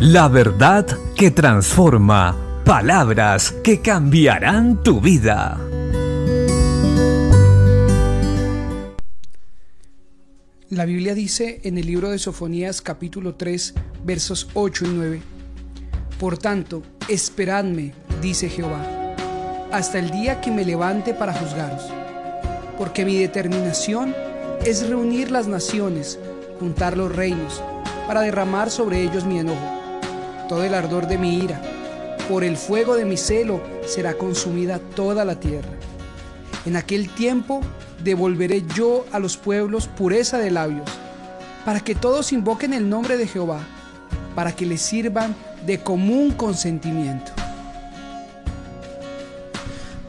La verdad que transforma. Palabras que cambiarán tu vida. La Biblia dice en el libro de Sofonías capítulo 3 versos 8 y 9. Por tanto, esperadme, dice Jehová, hasta el día que me levante para juzgaros, porque mi determinación es reunir las naciones, juntar los reinos, para derramar sobre ellos mi enojo todo el ardor de mi ira. Por el fuego de mi celo será consumida toda la tierra. En aquel tiempo devolveré yo a los pueblos pureza de labios, para que todos invoquen el nombre de Jehová, para que les sirvan de común consentimiento.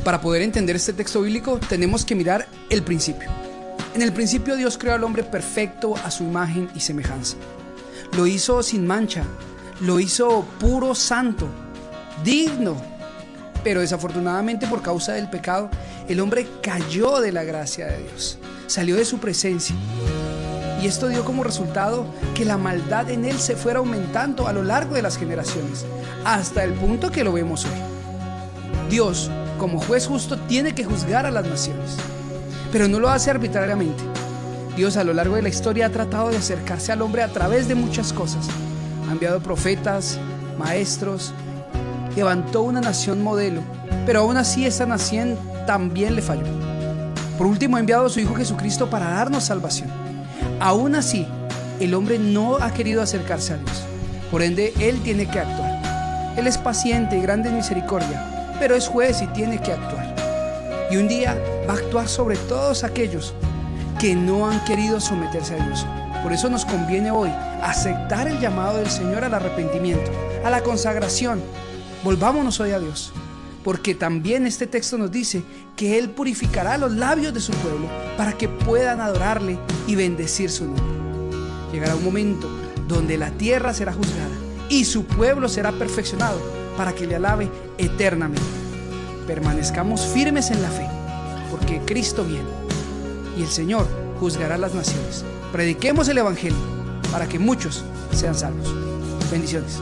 Para poder entender este texto bíblico tenemos que mirar el principio. En el principio Dios creó al hombre perfecto a su imagen y semejanza. Lo hizo sin mancha, lo hizo puro santo, digno. Pero desafortunadamente por causa del pecado, el hombre cayó de la gracia de Dios, salió de su presencia. Y esto dio como resultado que la maldad en él se fuera aumentando a lo largo de las generaciones, hasta el punto que lo vemos hoy. Dios, como juez justo, tiene que juzgar a las naciones, pero no lo hace arbitrariamente. Dios a lo largo de la historia ha tratado de acercarse al hombre a través de muchas cosas, ha enviado profetas, maestros, levantó una nación modelo, pero aún así esa nación también le falló. Por último, ha enviado a su Hijo Jesucristo para darnos salvación. Aún así, el hombre no ha querido acercarse a Dios. Por ende, Él tiene que actuar. Él es paciente y grande en misericordia, pero es juez y tiene que actuar. Y un día va a actuar sobre todos aquellos que no han querido someterse a Dios. Por eso nos conviene hoy aceptar el llamado del Señor al arrepentimiento, a la consagración. Volvámonos hoy a Dios, porque también este texto nos dice que Él purificará los labios de su pueblo para que puedan adorarle y bendecir su nombre. Llegará un momento donde la tierra será juzgada y su pueblo será perfeccionado para que le alabe eternamente. Permanezcamos firmes en la fe, porque Cristo viene y el Señor juzgará las naciones. Prediquemos el Evangelio para que muchos sean salvos. Bendiciones.